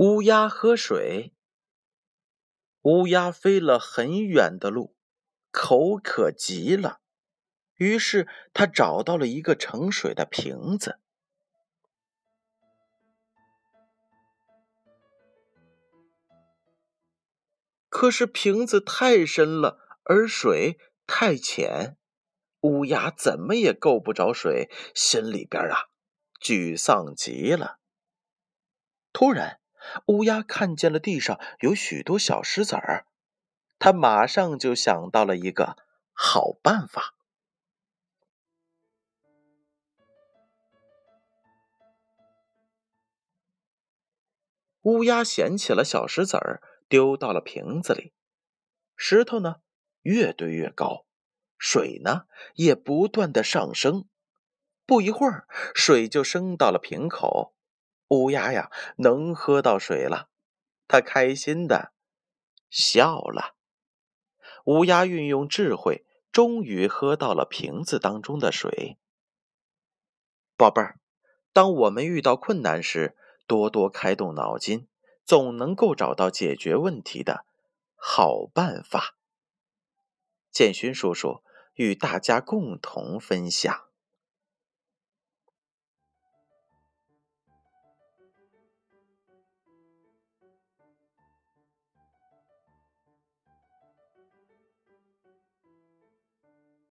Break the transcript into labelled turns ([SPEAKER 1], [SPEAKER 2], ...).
[SPEAKER 1] 乌鸦喝水。乌鸦飞了很远的路，口渴极了，于是它找到了一个盛水的瓶子。可是瓶子太深了，而水太浅，乌鸦怎么也够不着水，心里边啊，沮丧极了。突然。乌鸦看见了地上有许多小石子儿，他马上就想到了一个好办法。乌鸦捡起了小石子儿，丢到了瓶子里。石头呢，越堆越高，水呢，也不断的上升。不一会儿，水就升到了瓶口。乌鸦呀，能喝到水了，它开心的笑了。乌鸦运用智慧，终于喝到了瓶子当中的水。宝贝儿，当我们遇到困难时，多多开动脑筋，总能够找到解决问题的好办法。建勋叔叔与大家共同分享。